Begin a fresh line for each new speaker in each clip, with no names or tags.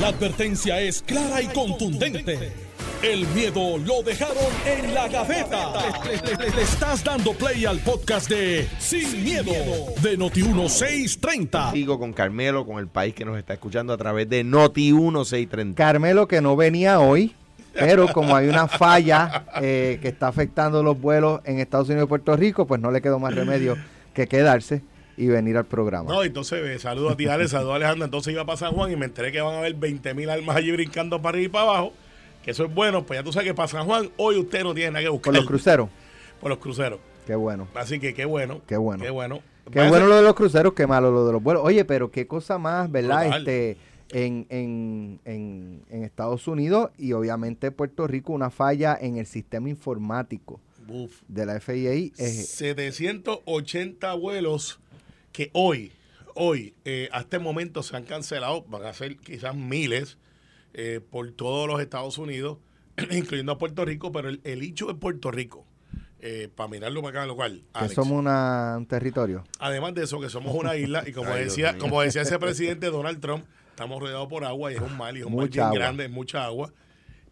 La advertencia es clara y contundente. El miedo lo dejaron en la gaveta. Le, le- le- le estás dando play al podcast de Sin, miedo, de Noti1630.
Sigo con Carmelo, con el país que nos está escuchando a través de Noti 1630.
Carmelo que no venía hoy, pero como hay una falla eh, que está afectando los vuelos en Estados Unidos y Puerto Rico, pues no le quedó más remedio que quedarse y venir al programa.
No, entonces eh, saludo a ti, Ale, saludo a Alejandra. Entonces iba para San Juan y me enteré que van a haber 20 mil almas allí brincando para arriba y para abajo. Que eso es bueno, pues ya tú sabes que para San Juan hoy usted no tiene nada que buscar.
Por los cruceros.
Por los cruceros.
Qué bueno.
Así que qué bueno.
Qué bueno.
Qué bueno.
Qué bueno lo de los cruceros, qué malo lo de los vuelos. Oye, pero qué cosa más, ¿verdad? Este, en, en, en, en Estados Unidos y obviamente Puerto Rico, una falla en el sistema informático
Uf.
de la FIA. eh,
780 vuelos que hoy, hoy, eh, a este momento se han cancelado, van a ser quizás miles eh, por todos los Estados Unidos, incluyendo a Puerto Rico, pero el, el hecho de Puerto Rico, eh, para mirarlo para cada local,
que
Alex,
somos una- un territorio.
además de eso, que somos una isla, y como
Ay,
decía, como decía ese presidente Donald Trump, estamos rodeados por agua y es un mal, y es un mal
Mucha
bien
agua.
grande, es mucha agua.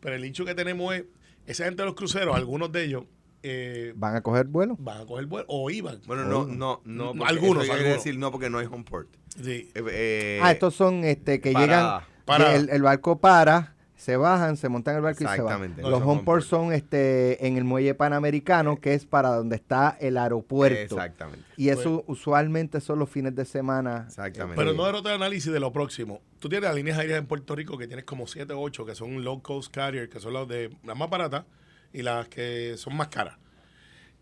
Pero el hecho que tenemos es, esa gente de los cruceros, algunos de ellos, eh,
¿Van a coger vuelo?
van a coger vuelo o iban.
Bueno, no, no, no. porque
Algunos,
eso quiere
algunos.
decir no porque no hay home port.
Sí.
Eh, eh,
ah, estos son este que llegan,
Parada.
El, el barco para, se bajan, se montan el barco y se van.
Exactamente.
Los
No son
home ports
home
son este en el muelle panamericano, que es para donde está el aeropuerto.
Exactamente.
Y eso usualmente son los fines de semana.
Exactamente.
Pero no derrota el análisis de lo próximo. Tú tienes las líneas aéreas en Puerto Rico que tienes como 7 o 8 que son low cost carrier, que son las de las más baratas y las que son más caras.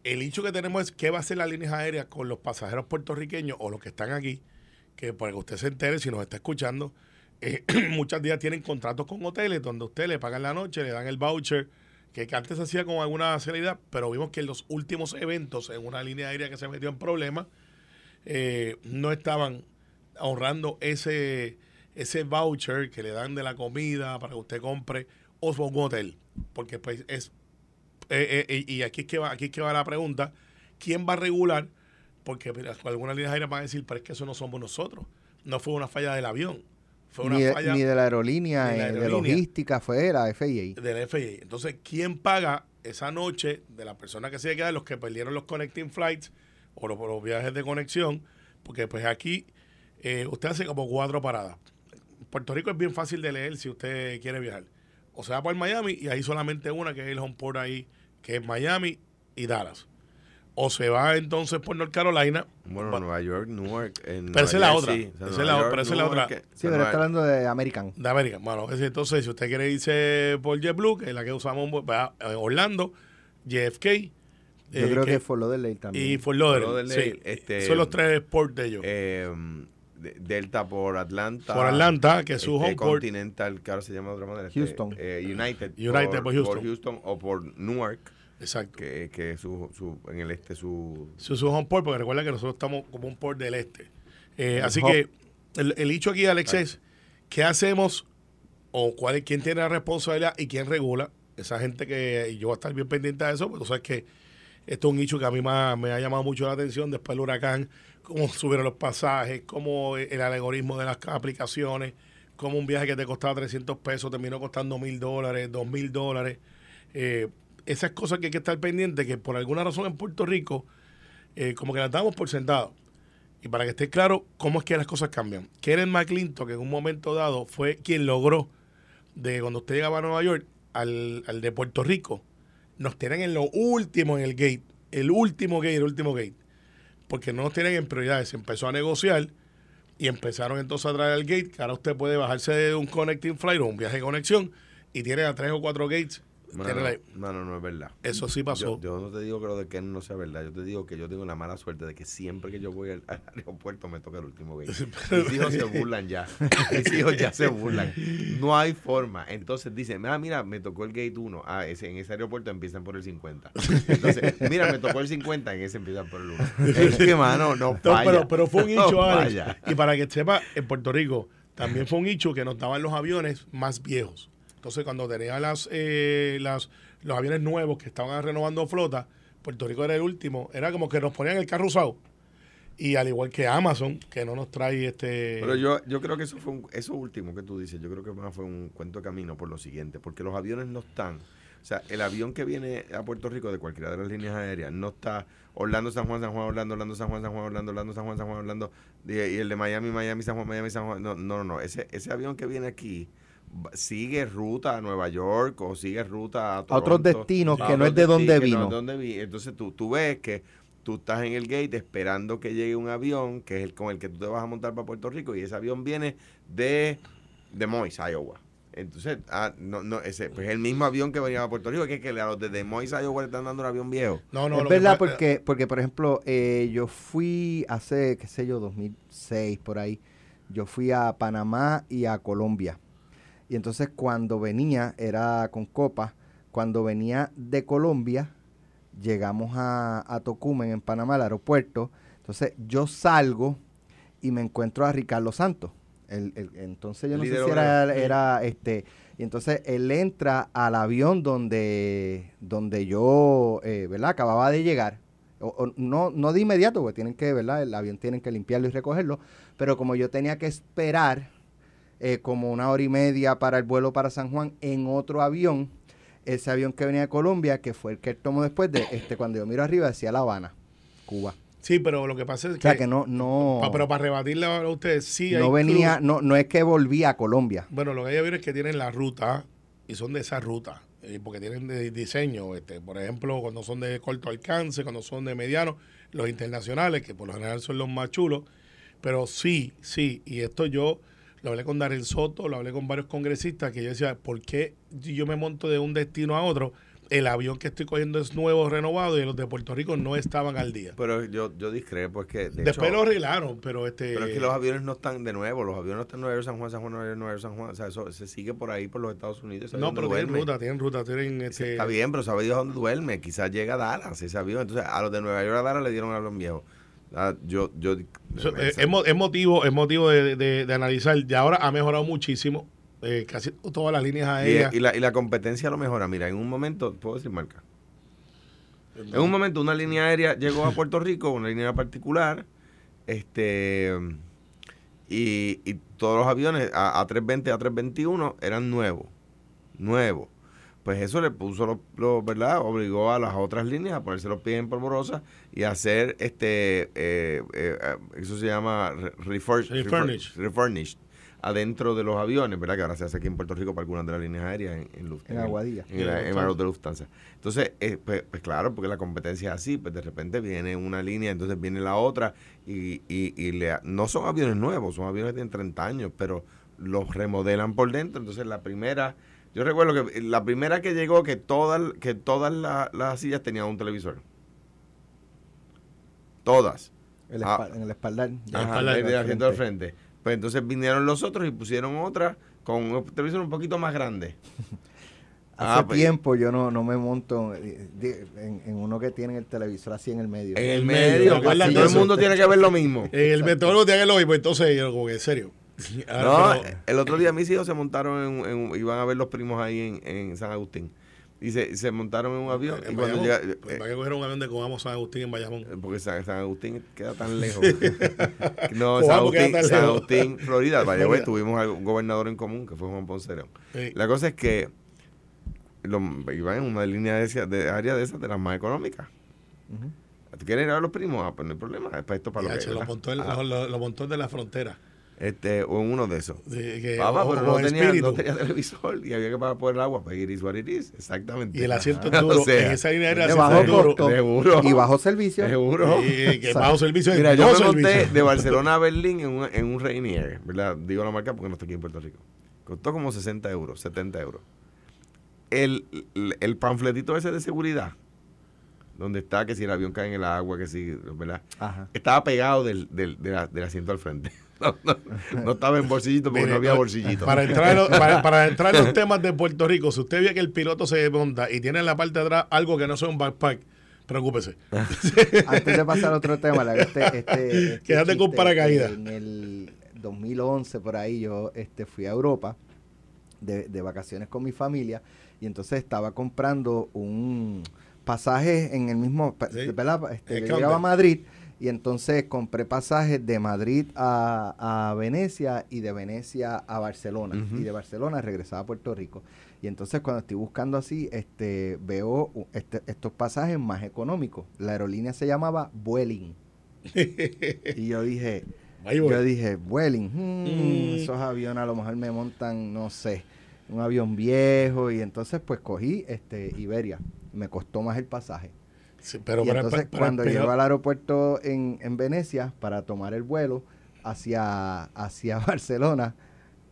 El hecho que tenemos es qué va a hacer las líneas aéreas con los pasajeros puertorriqueños o los que están aquí, que para que usted se entere si nos está escuchando, eh, muchas días tienen contratos con hoteles donde usted le pagan la noche, le dan el voucher, que, que antes se hacía con alguna celeridad, pero vimos que en los últimos eventos en una línea aérea que se metió en problemas, eh, no estaban ahorrando ese, ese voucher que le dan de la comida para que usted compre o un hotel. Porque pues es... eh, eh, y aquí es, que va, aquí es que va la pregunta, ¿quién va a regular? Porque mira, algunas líneas aéreas van a decir, pero es que eso no somos nosotros. No fue una falla del avión. Fue una
Ni de,
falla
ni de la aerolínea,
de la
eh, de, logística, fue la FIA.
del FAA. Entonces, ¿quién paga esa noche de la persona que se queda, los que perdieron los connecting flights o los, los viajes de conexión? Porque pues aquí eh, usted hace como cuatro paradas. Puerto Rico es bien fácil de leer si usted quiere viajar. O sea, por Miami y hay solamente una que es el home port ahí, que es Miami y Dallas. O se va entonces por North Carolina.
Bueno,
va-
Nueva York, Newark. en
Pero esa es
Nueva
la otra.
o sea, Nueva
la-
York,
pero esa es la
Newark,
otra.
que-
Sí, pero está hablando de American.
de América. Bueno, es- entonces, si usted quiere irse por JetBlue, que es la que usamos va a Orlando, JFK.
Yo
eh,
creo que,
que-
Fort Lauderdale también.
y Fort Lauderdale.
Fort Lauderdale,
sí.
este,
Son los tres ports de ellos.
eh, Delta por Atlanta.
por Atlanta, que es su
este,
home.
Continental, que ahora se llama de otra manera. este,
Houston.
eh, United.
United por Houston.
o por Newark,
Exacto.
que, que es su, su, en el este su...
Su, su home port, porque recuerda que nosotros estamos como un port del este. Eh, así que el, el hecho aquí, Alex, es ¿qué hacemos o cuál es, quién tiene la responsabilidad y quién regula? Esa gente que y yo voy a estar bien pendiente de eso, porque tú sabes que esto es un hecho que a mí me, me ha llamado mucho la atención después del huracán, cómo subieron los pasajes, cómo el algoritmo de las aplicaciones, cómo un viaje que te costaba 300 pesos terminó costando mil dólares, dos mil dólares. Eh, esas cosas que hay que estar pendientes, que por alguna razón en Puerto Rico, eh, como que las damos por sentado. Y para que esté claro cómo es que las cosas cambian. Kenneth McClinton, que en un momento dado fue quien logró, de cuando usted llegaba a Nueva York al, al de Puerto Rico, nos tienen en lo último en el gate. El último gate, el último gate. Porque no nos tienen en prioridades. Se empezó a negociar y empezaron entonces a traer al gate, que ahora usted puede bajarse de un connecting flight o un viaje de conexión y tiene a tres o cuatro gates.
No, no, no, no es verdad.
Eso sí pasó.
Yo, yo no te digo que lo de Ken no sea verdad. Yo te digo que yo tengo la mala suerte de que siempre que yo voy al, al aeropuerto me toca el último gate. Mis hijos se burlan ya. Mis hijos ya se burlan. No hay forma. Entonces dicen, ah, mira, me tocó el gate 1. Ah, ese, en ese aeropuerto empiezan por el 50. Entonces, mira, me tocó el 50, en ese empiezan por el 1. Es que, mano, no
No, pero, pero fue un
No
hecho, Alex.
falla.
Y para que sepa, en Puerto Rico también fue un hecho que nos daban los aviones más viejos. Entonces, cuando tenían las, eh, las, los aviones nuevos que estaban renovando flota, Puerto Rico era el último. Era como que nos ponían el carro usado. Y al igual que Amazon, que no nos trae este...
Pero yo, yo creo que eso fue un- eso último que tú dices, yo creo que más fue un cuento de camino por lo siguiente, porque los aviones no están. O sea, el avión que viene a Puerto Rico de cualquiera de las líneas aéreas no está Orlando, San Juan, San Juan, Orlando, Orlando, San Juan, San Juan, Orlando, Orlando, San Juan, San Juan, Orlando, y, el de Miami, Miami, San Juan, Miami, San Juan. No, no, no. Ese, ese avión que viene aquí sigue ruta a Nueva York o sigue ruta a,
A otros
Toronto,
destinos
a
que no es de donde
destinos que no
vino.
es de donde vi- Entonces tú, tú ves que tú estás en el gate esperando que llegue un avión que es el con el que tú te vas a montar para Puerto Rico y ese avión viene de de Moines, Iowa. Entonces, ah, no, no, ese, pues el mismo avión que venía a Puerto Rico, que, es que a los de Des Moines, Iowa le están dando un avión viejo.
No, no,
es
que
verdad porque, porque por ejemplo, eh, yo fui hace, qué sé yo, 2006 por ahí, yo fui a Panamá y a Colombia. Y entonces cuando venía, era con copa, cuando venía de Colombia, llegamos a, a Tocumen, en Panamá, al aeropuerto. Entonces yo salgo y me encuentro a Ricardo Santos. El, el- entonces yo no sé si era, era este... Y entonces él entra al avión donde, donde yo, eh, ¿verdad? Acababa de llegar. O- o no, no de inmediato, porque tienen que, ¿verdad? El avión tienen que limpiarlo y recogerlo. Pero como yo tenía que esperar eh, como una hora y media para el vuelo para San Juan en otro avión, ese avión que venía de Colombia, que fue el que él tomó después de, este, cuando yo miro arriba, decía La Habana, Cuba.
Sí, pero lo que pasa es
O sea
que...
que no, no,
pa- pero para rebatirle a ustedes, sí hay
no venía,
clubes-
no, no es que volvía a Colombia.
Bueno, lo que ellos vieron es que tienen la ruta y son de esa ruta, eh, porque tienen de diseño, este, por ejemplo, cuando son de corto alcance, cuando son de mediano, los internacionales, que por lo general son los más chulos, pero sí, sí, y esto yo lo hablé con Darel Soto, lo hablé con varios congresistas, que yo decía, ¿por qué yo me monto de un destino a otro? El avión que estoy cogiendo es nuevo, renovado, y los de Puerto Rico no estaban al día.
Pero yo, yo discrepo, es que de
Después
hecho,
lo arreglaron, pero este...
Pero es que los aviones no están de nuevo, los aviones no están en Nueva York, San Juan, San Juan, Nueva York, Nueva York, San Juan. O sea, eso se sigue por ahí por los Estados Unidos.
no, pero tienen ruta, tienen ruta, tienen... Este,
Está bien, pero sabe Dios dónde duerme. Quizás llega a Dallas ese avión. Entonces, a los de Nueva York a Dallas le dieron un avión viejo. Ah, yo, yo,
eh, es, mo- es motivo, es motivo de, de- de analizar. Y ahora ha mejorado muchísimo. eh, casi todas las líneas aéreas.
y la, y la competencia lo mejora. Mira, en un momento, puedo decir marca. En un momento, una línea aérea llegó a Puerto Rico, una línea particular, este y, y todos los aviones A- A320, A321 eran nuevos, nuevos. Pues eso le puso, los, los, ¿verdad? Obligó a las otras líneas a ponerse los pies en polvorosa y a hacer, este, eh, eh, eso se llama re- refur-
Refurnished.
refur- refurnished, adentro de los aviones, ¿verdad? Que ahora se hace aquí en Puerto Rico para algunas de las líneas aéreas en, en, Luft-
En Aguadilla.
en, la- en de Lufthansa. Entonces, eh, pues, pues claro, porque la competencia es así, pues de repente viene una línea, entonces viene la otra, y, y, y le, no son aviones nuevos, son aviones que tienen 30 años, pero los remodelan por dentro. Entonces, la primera, yo recuerdo que la primera que llegó, que todas, que todas la- las sillas tenían un televisor. Todas.
El
Ah.
en el espaldar.
Ajá,
espalda
del
del
asiento del
frente.
frente. Pues entonces vinieron los otros y pusieron otra con un televisor un poquito más grande.
Hace
Ah, pues-
tiempo yo no, no me monto eh, en, en uno que tiene el televisor así en el medio.
En el
El medio,
medio,
¿recuerdas
pues,
de
todo el mundo tiene que ver lo mismo.
Eh, el meteorólogo tiene que lo mismo. Entonces, yo como que en serio.
No,
pero-
el otro día mis hijos se montaron en, un- en iban a ver los primos ahí en, en San Agustín. Y se, se montaron en un avión.
en
y cuando
Bayamón,
llega-
pues,
eh,
¿Para qué coger un avión de Coamo San Agustín en Bayamón?
eh, porque San, San Agustín queda tan lejos. no, San Agustín,
tan
San
lejos.
Agustín, Florida. Vaya,
Florida.
tuvimos un gobernador en común que fue Juan Ponce León.
Sí.
La cosa es que lo- iban en una línea de, esa- de área de esas de las más económicas. ¿Tú quieres ir a ver los primos? Ah, pues no hay problema. Es para esto, para lo que
che, lo,
¿verdad?
montó el-
Ah,
lo- lo- lo montó el de la frontera.
Este, o en uno de esos.
De- que-
Papá,
o-
pero
o
no
en
tenía, no tenía televisor y había que pagar por el agua. Pues iris what it is. Exactamente.
Y el asiento
O
duro.
sea,
en esa línea aérea
de bajo costo.
Seguro.
Y bajo servicio.
Seguro.
Y que bajo servicio
Mira, yo me monté de Barcelona a Berlín en un, en un Rainier, ¿verdad? Digo la marca porque no estoy aquí en Puerto Rico. Costó como 60 euros, 70 euros. El, el, el panfletito ese de seguridad, donde está que si el avión cae en el agua, que si, ¿verdad?
Ajá.
Estaba pegado del, del, de la- del asiento al frente. No, no, no estaba en bolsillito porque
Mire,
no había bolsillito.
Para entrar, en los- para, para entrar en los temas de Puerto Rico, si usted ve que el piloto se monta y tiene en la parte de atrás algo que no sea un backpack, preocúpese.
Antes de pasar a otro tema, la- este, este, este
Quédate con paracaídas.
En el 2011, por ahí, yo este, fui a Europa de, de vacaciones con mi familia y entonces estaba comprando un pasaje en el mismo,
Sí.
¿verdad? Este,
El
yo llegaba a. Madrid Y entonces compré pasajes de Madrid a, a Venecia y de Venecia a Barcelona. Y de Barcelona regresaba a Puerto Rico. Y entonces cuando estoy buscando así, este, veo este- estos pasajes más económicos. La aerolínea se llamaba Vueling. y yo dije, yo dije, Vueling, hmm,
Mm.
esos aviones a lo mejor me montan, no sé, un avión viejo. Y entonces pues cogí este Iberia. Me costó más el pasaje.
Sí, pero
y
para-
entonces
para-
cuando
pero-
llego al aeropuerto en, en Venecia para tomar el vuelo hacia, hacia Barcelona,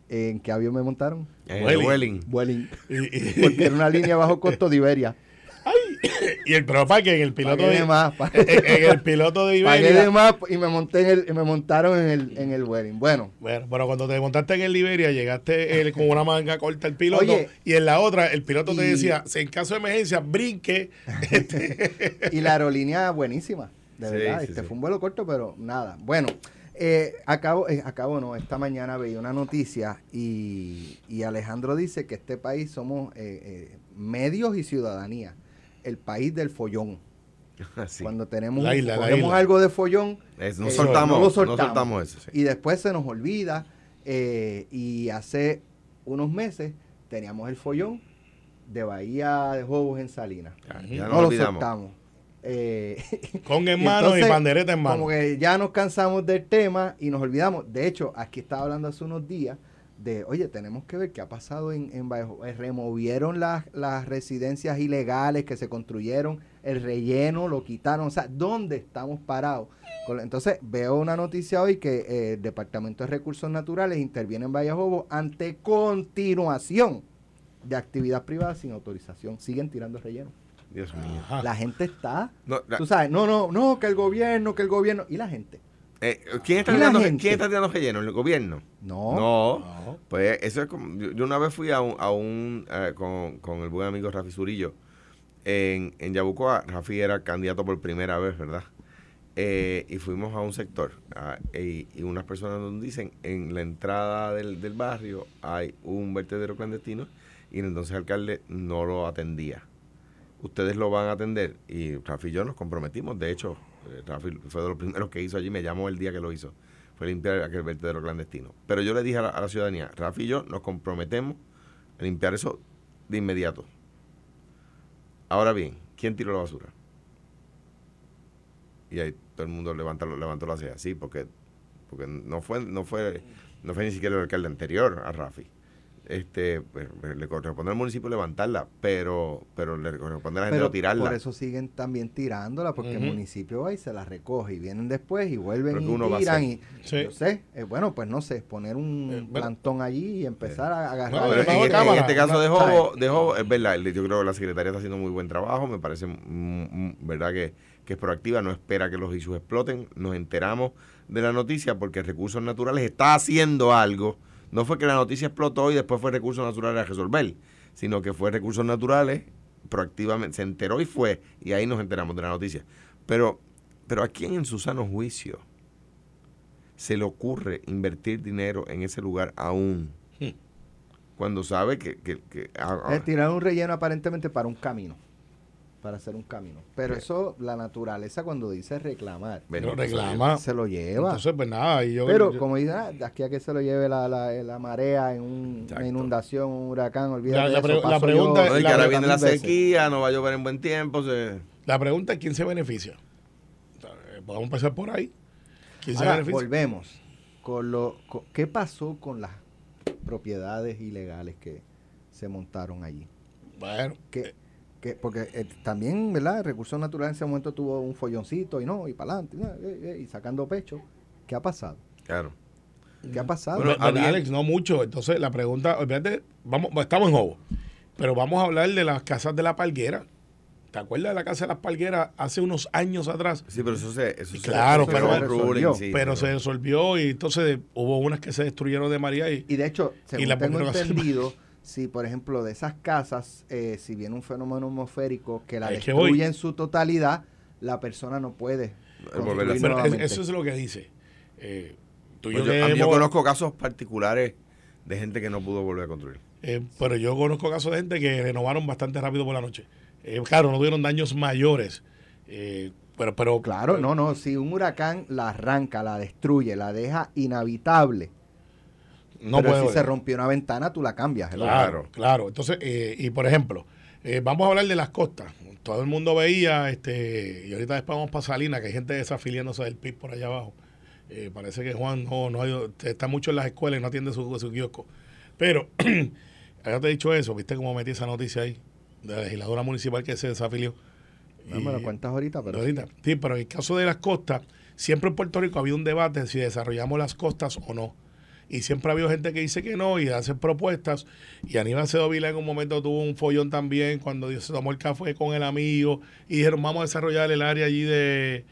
¿en qué avión me montaron?
En
Vueling.
el Welling.
Vueling.
y, y-
Porque era una línea bajo costo de Iberia.
Y el pero para que en el piloto de,
más,
en, en el piloto de Iberia
de más y me monté en el, y me montaron en el, en el Vueling. Bueno,
Bueno, pero cuando te montaste en el Liberia, llegaste eh, con una manga corta el piloto
Oye,
y en la otra el piloto te decía, si en caso de emergencia, brinque.
y la aerolínea buenísima, de
Sí,
verdad.
sí,
este
sí.
fue un vuelo corto, pero nada. Bueno, eh, acabo, eh, acabo no, esta mañana veía una noticia y, y Alejandro dice que este país somos eh, eh, medios y ciudadanía, el país del follón. Cuando tenemos,
La isla,
algo de follón,
Es- no,
eh,
soltamos,
no lo
no
soltamos.
eso. sí.
y después se nos olvida. eh, y hace unos meses teníamos el follón de Bahía de Jobos en Salinas.
Ya,
Ujú.
ya
no lo
olvidamos.
soltamos. Eh,
Con en
y
mano y
entonces,
pandereta en mano.
Como que ya nos cansamos del tema y nos olvidamos. De hecho, aquí estaba hablando hace unos días de, oye, tenemos que ver qué ha pasado en, en Vallejo. Eh, Removieron las, las residencias ilegales que se construyeron, el relleno lo quitaron. O sea, ¿dónde estamos parados? Entonces, veo una noticia hoy que eh, el Departamento de Recursos Naturales interviene en Vallejobo ante continuación de actividad privada sin autorización. Siguen tirando relleno.
Dios mío.
La gente está,
No, la-
tú sabes, no, no, no, que el gobierno, que el gobierno. ¿Y la gente?
Eh, ¿quién, está
¿Y la
tirando? ¿Quién está tirando relleno? ¿El gobierno?
No.
No.
No.
Pues eso es como. Yo, yo una vez fui a un. A un eh, con, con el buen amigo Rafi Zurillo en, en Yabucoa. Rafi era candidato por primera vez, ¿verdad? Eh, y fuimos a un sector. y, y unas personas nos dicen: en la entrada del, del barrio hay un vertedero clandestino. Y entonces el alcalde no lo atendía. Ustedes lo van a atender. Y Rafi y yo nos comprometimos. De hecho, Rafi fue de los primeros que hizo allí. Me llamó el día que lo hizo fue limpiar aquel vertedero clandestino. Pero yo le dije a la, a la ciudadanía, Rafi y yo nos comprometemos a limpiar eso de inmediato. Ahora bien, ¿quién tiró la basura? Y ahí todo el mundo levantó, levantó la ceja, sí, porque, porque no fue, no fue, no fue ni siquiera el alcalde anterior a Rafi. Este, pues, le corresponde al municipio levantarla, pero, pero le corresponde a la gente
Pero
no tirarla.
por eso siguen también tirándola, porque el municipio va y se la recoge y vienen después y vuelven
Pero ¿qué
y tiran. Y,
Sí.
Yo sé, eh, bueno, pues no sé, poner un
Eh, bueno.
plantón allí y empezar a agarrar.
No,
en, este,
cámara.
en este caso de Jobo, de Jobo, es verdad, yo creo que la secretaria está haciendo muy buen trabajo, me parece mm, mm, verdad que, que es proactiva, no espera que los issues exploten, nos enteramos de la noticia porque Recursos Naturales está haciendo algo, no fue que la noticia explotó y después fue Recursos Naturales a resolver, sino que fue Recursos Naturales proactivamente, se enteró y fue, y ahí nos enteramos de la noticia. Pero, pero ¿a quién en su sano juicio se le ocurre invertir dinero en ese lugar aún?
Hmm.
Cuando sabe que... que, que- ah, ah,
Es tirar un relleno aparentemente para un camino. Para hacer un camino. Pero eso, la naturaleza cuando dice reclamar,
Pero reclama.
se lo lleva.
Entonces, pues nada. Y yo,
Pero
yo-
como dice, ah, de aquí a que se lo lleve la, la, la marea en un- una inundación, un huracán, olvídate
La- la
de
pre-
eso,
la
paso
pregunta
yo
No, y que ahora viene la
veces.
sequía, no va a llover en buen tiempo. se-
la pregunta es: ¿quién se beneficia? Eh, Vamos a empezar por ahí. ¿Quién se beneficia?
volvemos. Con lo, con- ¿Qué pasó con las propiedades ilegales que se montaron allí?
Bueno,
Que, que, porque eh, también, ¿verdad? Recursos Naturales en ese momento tuvo un folloncito y no, y para adelante, y sacando pecho. ¿Qué ha pasado?
Claro.
¿Qué ha pasado?
Bueno, había-
Alex, no mucho. Entonces, la pregunta, olvídate, vamos, estamos en Jobo, pero vamos a hablar de las casas de la palguera. ¿Te acuerdas de la casa de las palgueras hace unos años atrás?
Sí, pero eso se... Eso se-
Claro,
eso
pero
se
resolvió.
sí,
pero se resolvió y entonces hubo unas que se destruyeron de María y
Y de hecho, según
la
tengo entendido, si por ejemplo de esas casas, eh, si viene un fenómeno atmosférico que la
es
destruye en su totalidad, la persona no puede.
Pero eso es lo que dice. Eh, tú
Pues
yo
yo, a mí yo conozco casos particulares de gente que no pudo volver a construir.
eh, pero yo conozco casos de gente que renovaron bastante rápido por la noche. Eh, claro, no tuvieron daños mayores. Eh, Pero, pero
Claro, no, no. Si un huracán la arranca, la destruye, la deja inhabitable.
No
pero
puede
si se rompió una ventana, tú la cambias. hello.
Claro, claro. Entonces, eh, y por ejemplo, eh, vamos a hablar de las costas. Todo el mundo veía, este, y ahorita después vamos para Salinas, que hay gente desafiliándose del PIB por allá abajo. Eh, parece que Juan no, no ha ido- está mucho en las escuelas y no atiende su, su kiosco. Pero, ya te he dicho eso, ¿viste cómo metí esa noticia ahí? De la legisladora municipal que se desafilió.
No me lo cuentas ahorita, pero.
Ahorita. Sí, pero en el caso de las costas, siempre en Puerto Rico ha habido un debate si desarrollamos las costas o no. Y siempre ha habido gente que dice que no y hace propuestas. Y Aníbal Acedo Vila en un momento tuvo un follón también cuando se tomó el café con el amigo y dijeron, vamos a desarrollar el área allí de...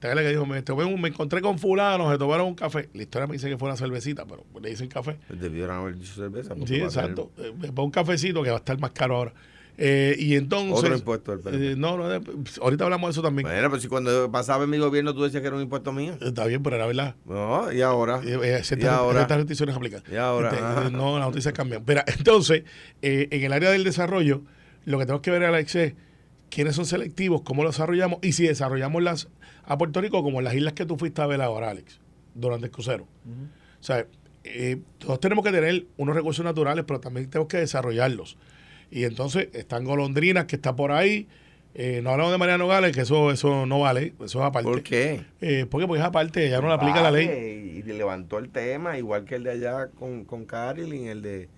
¿Te que dijo, me, tomé un- me encontré con fulano, se tomaron un café. La historia me dice que fue una cervecita, pero le dicen café.
Debieron haber dicho cerveza.
Sí, exacto. Eh, para un cafecito que va a estar más caro ahora. Eh, y entonces...
Otro impuesto del PNP.
eh, no, no, eh, ahorita hablamos de eso también.
Bueno, pues si cuando pasaba en mi gobierno tú decías que era un impuesto mío.
Está bien, pero era verdad.
No, y ahora.
Eh, eh,
y
ciertas,
ahora.
ciertas restricciones aplican.
Y ahora,
Este, eh, no, las noticias cambian. Pero entonces, eh, en el área del desarrollo, lo que tenemos que ver, Alex, es quiénes son selectivos, cómo lo desarrollamos y si desarrollamos las a Puerto Rico como en las islas que tú fuiste a ver ahora, Alex, durante el crucero. O sea, eh, todos tenemos que tener unos recursos naturales, pero también tenemos que desarrollarlos. Y entonces están golondrinas que está por ahí. Eh, no hablamos de Mariano Gales, que eso, eso no vale, eso es aparte.
¿Por qué?
Eh, porque pues es aparte, ya no le aplica la ley.
Y levantó el tema, igual que el de allá con, con Carilyn, el de.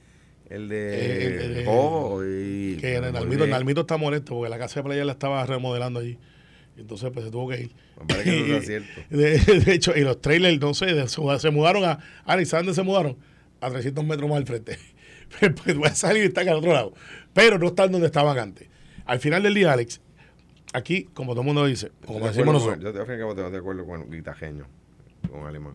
El de.
Eh, el de-
Jojo y.
Que Nalmito, está molesto porque la casa de playa la estaba remodelando allí. Entonces, pues se tuvo que ir.
Me que no cierto.
De, de hecho, y los trailers, sé, de- se, mudaron a. Alex, ¿sabes dónde se mudaron? A 300 metros más al frente. pues voy a salir y están al otro lado. Pero no están donde estaban antes. Al final del día, Alex, aquí, como todo el mundo dice, como
De
decimos
acuerdo
nosotros,
Yo te tengo de acuerdo con Guitajeño, con Alemán.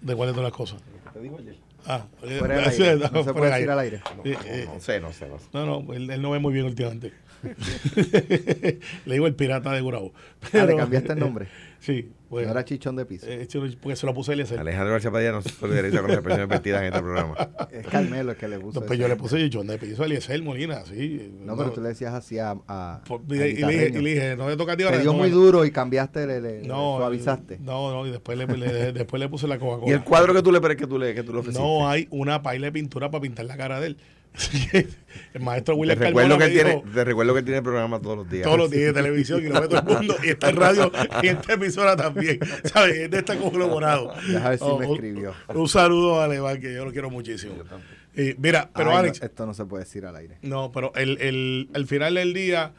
de cuáles son las cosas.
¿Te digo ayer?
Ah,
Fuera del aire. No se
fuera
puede decir al aire.
No,
Eh,
no,
eh,
no sé, no sé, no sé.
No, no, él, él no ve muy bien últimamente. Le digo el pirata de Gurabo.
Ah, le cambiaste el nombre.
Sí, pues.
No era chichón de piso.
eh, porque se lo puse a Eliezer.
Alejandro García Padilla no se solidariza con las expresiones vertidas en este programa.
Es Carmelo el que le puso.
No, pues yo le puse John de piso a Eliezer Molina, sí.
No, pero tú le decías así a. a-
Por-
al
y, le- y le dije,
guitarreño.
y le dije, no le toca a ti
Te
ahora.
dio
no,
muy duro y cambiaste, le, le- le
No,
suavizaste.
No, no, y después le, le- después le puse la
Y
Coca-Cola.
el cuadro que tú le que tú le, que tú le ofreciste.
No hay una paila de pintura para pintar la cara de él. el maestro
te
William
recuerdo,
Carmona
que
me
él
dijo,
tiene, te recuerdo que él tiene programa todos los días.
todos los días de televisión y lo ve todo el mundo y está en radio y en esta emisora también ¿sabes? es de esta conglomerado
Deja ver si
Oh,
me escribió.
un, saludo a Alemán que yo lo quiero muchísimo Y mira pero
Ay, no,
Alex
esto no se puede decir al aire.
no pero el, el, al final del día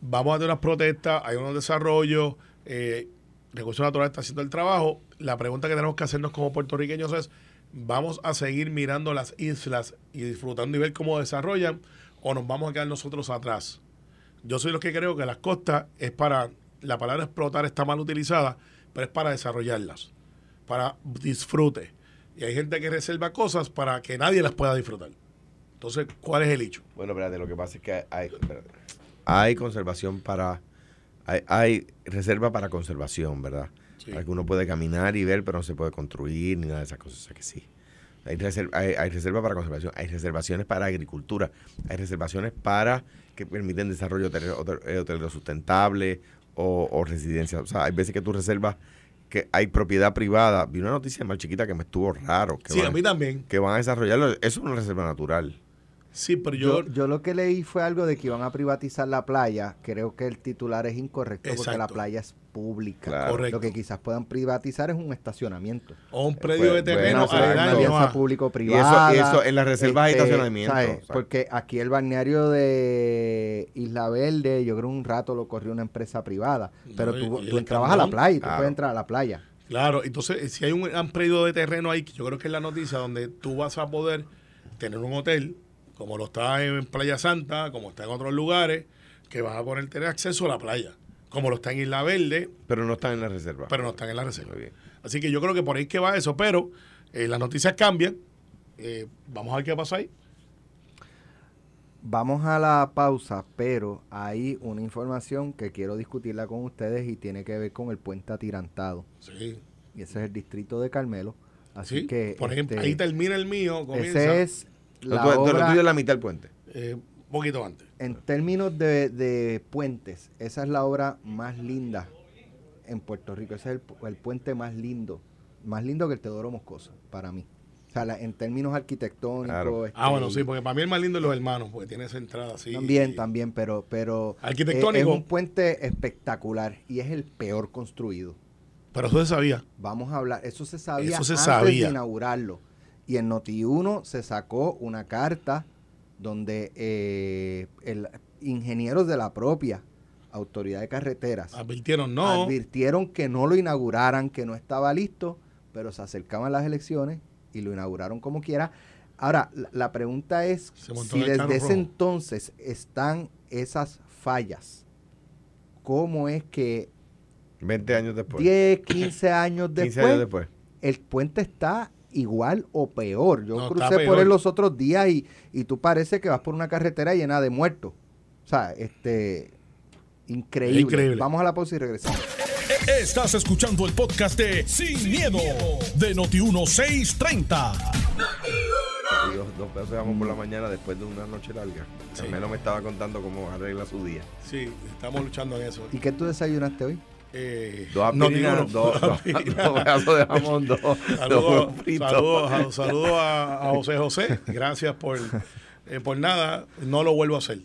vamos a tener unas protestas hay unos desarrollos eh, Recursos Naturales está haciendo el trabajo la pregunta que tenemos que hacernos como puertorriqueños es vamos a seguir mirando las islas y disfrutando y ver cómo desarrollan o nos vamos a quedar nosotros atrás yo soy los que creo que las costas es para, la palabra explotar está mal utilizada, pero es para desarrollarlas, para disfrute. Y hay gente que reserva cosas para que nadie las pueda disfrutar. Entonces, ¿cuál es el hecho?
Bueno, espérate, lo que pasa es que hay, hay conservación para. Hay, hay reserva para conservación, ¿verdad?
Sí.
Para que uno puede caminar y ver, pero no se puede construir ni nada de esas cosas. O sea que sí. Hay reserva, hay, hay reserva para conservación, hay reservaciones para agricultura, hay reservaciones para que permiten desarrollo eh, hotelero sustentable o, o residencia. O sea, hay veces que tú reservas que hay propiedad privada. Vi una noticia más chiquita que me estuvo raro. Que
Sí,
van,
a mí también.
que van a desarrollarlo. Eso es una reserva natural.
Sí, pero yo...
Yo, yo lo que leí fue algo de que iban a privatizar la playa. Creo que el titular es incorrecto porque la playa es pública.
Claro.
Correcto.
Lo que quizás puedan privatizar es un estacionamiento.
o un predio de
Pues,
terreno
bueno,
público-privada.
Y eso- y eso en las reservas hay estacionamiento,
¿sabes?
¿sabes?
Porque aquí el balneario de Isla Verde, yo creo un rato lo corrió una empresa privada. Pero
No,
tú, tú entrabas a la playa y tú
Claro.
puedes entrar a la playa.
Claro, entonces si hay un gran predio de terreno ahí, que yo creo que es la noticia, donde tú vas a poder tener un hotel, como lo está en Playa Santa, como está en otros lugares, que vas a poder tener acceso a la playa, como lo está en Isla Verde,
Pero no están en la reserva.
pero no están en la reserva.
Muy bien.
Así que yo creo que por ahí que va eso, pero eh, las noticias cambian. Eh, vamos a ver qué pasa ahí.
Vamos a la pausa, pero hay una información que quiero discutirla con ustedes y tiene que ver con el puente atirantado.
Sí,
Y ese es el distrito de Carmelo. Así
sí.
que
por ejemplo,
este,
ahí termina el mío, comienza
ese es
Lo
la obra,
tuyo es la mitad del puente.
eh, poquito antes.
en términos de, de puentes, esa es la obra más linda en Puerto Rico. Ese es el, el puente más lindo, más lindo que el Teodoro Moscoso, para mí. O sea, la- en términos arquitectónicos.
Claro.
este,
Ah, bueno, sí, porque para mí el más lindo es los hermanos, porque tiene esa entrada así.
También,
y-
también, pero, pero eh,
Arquitectónico.
es un puente espectacular y es el peor construido.
Pero eso se sabía.
Vamos a hablar, eso se sabía
Eso se
antes
sabía.
de inaugurarlo. Y en Noti1 se sacó una carta donde eh, el ingenieros de la propia autoridad de carreteras
Advirtieron, no.
advirtieron que no lo inauguraran, que no estaba listo, pero se acercaban las elecciones y lo inauguraron como quiera. Ahora, la, la pregunta es si desde ese
rojo.
entonces están esas fallas, ¿cómo es que
20 años después.
10, 15 años
15
después,
años después.
el puente está igual o peor? Yo
No,
crucé por él los otros días y, y tú parece que vas por una carretera llena de muertos. O sea, este... Increíble.
Increíble.
Vamos a la pausa y regresamos.
Estás escuchando el podcast de Sin, miedo, de Noti1630.
Y dos, dos pesos vamos por la mañana después de una noche larga.
Sí.
Carmelo me estaba contando cómo arregla su día.
Sí, estamos luchando en eso.
¿Y qué tú desayunaste hoy?
Eh,
Dos
no,
aspirinas,
digo,
dos, dos, dos pedazos de jamón, dos, dos
Saludos
huevos fritos.
saludos a, saludos a, a José José. Gracias por, eh, por nada. No lo vuelvo a hacer.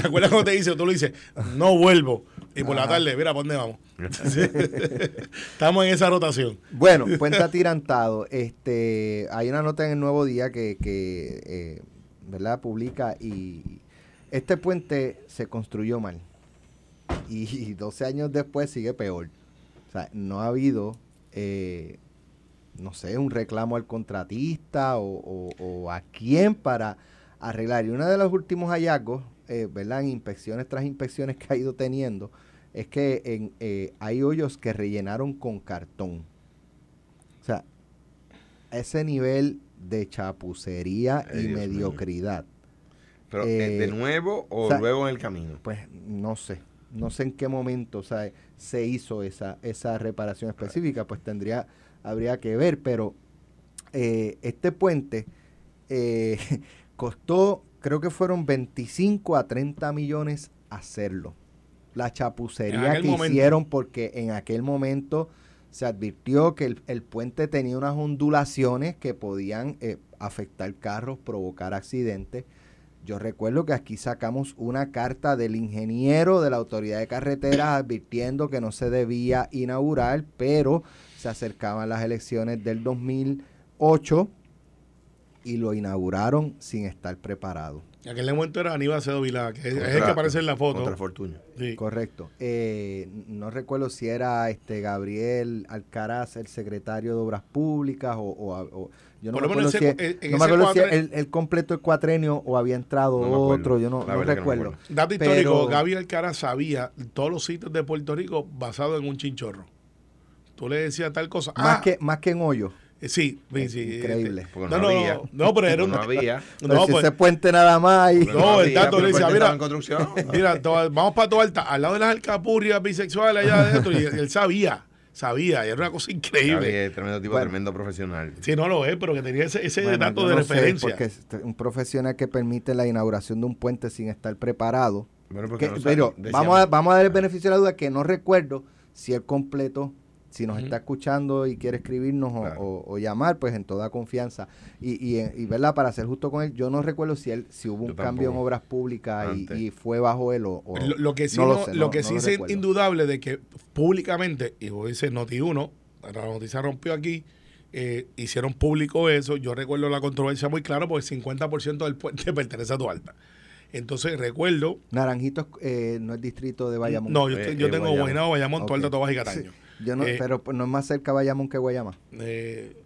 ¿Te acuerdas cuando te dice? Tú lo dices, no vuelvo. Y por la tarde, mira, ¿por dónde vamos? Estamos en esa rotación.
Bueno, puente atirantado. Este, hay una nota en el Nuevo Día que, que eh, ¿verdad? publica y este puente se construyó mal. Y 12 años después sigue peor. O sea, no ha habido, eh, no sé, un reclamo al contratista o, o- o a quién para arreglar. Y uno de los últimos hallazgos, eh, ¿verdad? En inspecciones tras inspecciones que ha ido teniendo, es que en, eh, hay hoyos que rellenaron con cartón. O sea, ese nivel de chapucería
Ay,
y
Dios mío.
mediocridad,
Pero,
Eh,
¿eh, ¿de nuevo o,
o sea,
luego en el camino?
pues no sé. No sé en qué momento se hizo esa, esa reparación específica, pues tendría, habría que ver, pero eh, este puente eh, costó, creo que fueron 25 a 30 millones hacerlo. La chapucería que
momento.
hicieron porque en aquel momento se advirtió que el, el puente tenía unas ondulaciones que podían eh, afectar carros, provocar accidentes. Yo recuerdo que aquí sacamos una carta del ingeniero de la autoridad de carreteras advirtiendo que no se debía inaugurar, pero se acercaban las elecciones del 2008 y lo inauguraron sin estar preparado.
En aquel momento era Aníbal Acedo Vilá, que es, es el que aparece en la foto.
Contra Fortunio.
Sí.
Correcto. Eh, no recuerdo si era este Gabriel Alcaraz, el secretario de Obras Públicas, o, o- o- yo no
Por
me
lo menos
acuerdo si,
ese- en
no me
ese
acuerdo si el, el completo el cuatrenio o había entrado
No
otro, yo no, no recuerdo.
Dato histórico,
Pero-
Gaby Alcaraz sabía todos los sitios de Puerto Rico basados en un chinchorro. Tú le decías tal cosa.
Más,
ah,
que, más que en hoyo.
eh, sí, sí, sí,
Increíble.
este,
Porque
no,
no,
no,
había.
no, no, pero era un...
No había.
Pero
No,
si
pues,
ese puente nada más y...
No, el dato le decía, mira,
en.
Mira, vamos para Toalta, al lado de las alcapurrias bisexuales allá adentro, y él sabía, sabía, y era una cosa increíble.
Gaby, tremendo tipo,
Bueno.
tremendo profesional.
Sí, no lo es, pero que tenía ese, ese
Bueno,
dato de
no sé,
referencia.
porque es un profesional que permite la inauguración de un puente sin estar preparado.
Bueno, porque
Que-
no
pero vamos, a, vamos a dar el beneficio de la duda que no recuerdo si el completo, si nos está escuchando y quiere escribirnos o-
Claro.
o, o llamar, pues en toda confianza. Y, y, y verdad, para ser justo con él, yo no recuerdo si él si hubo un cambio en obras públicas y, fue bajo él o, o-
Lo, lo que sí,
no
no-
lo sé,
lo
no-
que
no
sí
lo
es
recuerdo.
indudable de que públicamente, y vos dices Noti1, la noticia rompió aquí, eh, hicieron público eso. Yo recuerdo la controversia muy clara porque el 50% del puente pertenece a Tualta. Entonces recuerdo,
Naranjitos eh, no es distrito de Bayamón.
no, yo,
Eh,
yo
eh,
tengo. Guaynabo, Bayamón. Tualta, Tobaja y Cataño.
Sí, yo no,
Eh,
pero pues, no es más cerca Bayamón que Guayama.
Eh,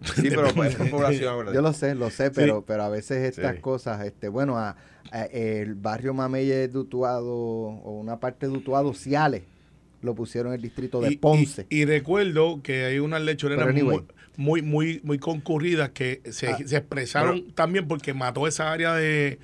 Sí, pero pues, es población, ¿verdad?
Yo lo sé, lo sé, pero,
Sí.
pero a veces estas
Sí.
cosas, este, bueno, a, a- el barrio Mameye de Utuado o una parte de Utuado, Ciales, lo pusieron en el distrito de
y-
Ponce.
Y, y recuerdo que hay unas lechoneras
anyway.
muy, muy, muy, muy concurridas que se,
Ah,
se expresaron también porque mató esa área de,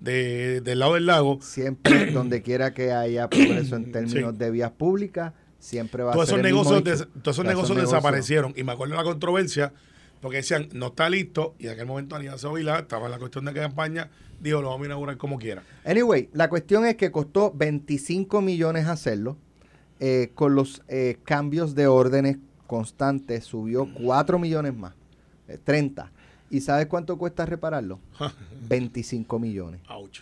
de- del lado del lago.
Siempre, donde quiera que haya progreso en términos
Sí.
de vías públicas, siempre va
Todos
a ser
esos
el mismo
negocios,
hecho.
des- todos esos negocios desaparecieron. Y me acuerdo de la controversia porque decían, no está listo. Y en aquel momento Aníbal Sevilla estaba en la cuestión de campaña, dijo, lo vamos a inaugurar como quiera.
Anyway, la cuestión es que costó 25 millones hacerlo. eh, con los eh, cambios de órdenes constantes subió 4 millones más, eh, 30. ¿Y sabes cuánto cuesta repararlo? 25 millones.
Ouch.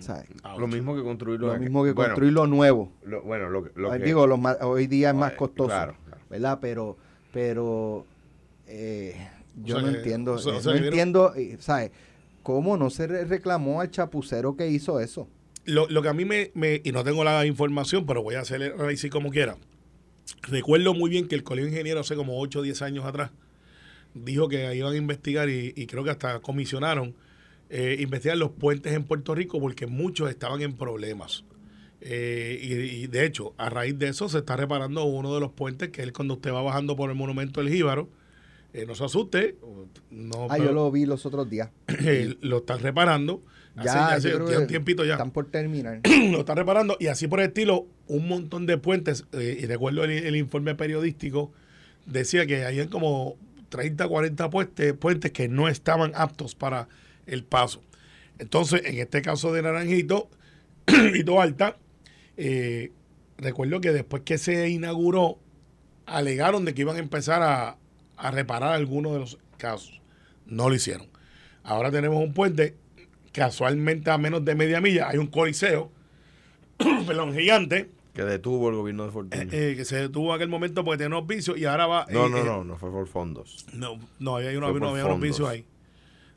¿Sabes?
ouch.
Lo mismo que construirlo.
Lo mismo que
Bueno,
construir lo nuevo.
lo- bueno, lo, que- lo
Ay,
que-
Digo, los ma- hoy día es más costoso,
claro, claro.
¿verdad? Pero, pero eh, yo
sea
no
que-
entiendo,
o sea- o
eh,
sea
no
que vieron-
entiendo, eh, ¿sabes? ¿Cómo no se re- reclamó al chapucero que hizo eso?
Lo, lo que a mí me, me- y no tengo la información, pero voy a hacer el análisis como quiera. Recuerdo muy bien que el Colegio de Ingenieros hace como 8 o 10 años atrás dijo que iban a investigar y, y creo que hasta comisionaron eh, investigar los puentes en Puerto Rico porque muchos estaban en problemas. Eh, y, y de hecho, a raíz de eso se está reparando uno de los puentes que es cuando usted va bajando por el monumento del Jíbaro. Eh, no se asuste, no,
Ah, yo lo vi los otros días.
eh, lo están reparando. Hace-
Ya,
hace
creo
un tiempito ya
Están por terminar.
lo está reparando y así por el estilo, un montón de puentes. eh, y recuerdo el, el informe periodístico, decía que habían como 30, 40 puentes, puentes que no estaban aptos para el paso. Entonces, en este caso de Naranjito y Alta, eh, recuerdo que después que se inauguró, alegaron de que iban a empezar a, a reparar algunos de los casos. No lo hicieron. Ahora tenemos un puente casualmente a menos de media milla hay un coliseo, perdón, gigante,
Que detuvo el gobierno de Fortuna.
eh, que se detuvo en aquel momento porque tenía unos vicios y ahora va...
no,
eh,
no,
eh,
no, no fue por fondos.
No, no, había, uno- unos vicios ahí.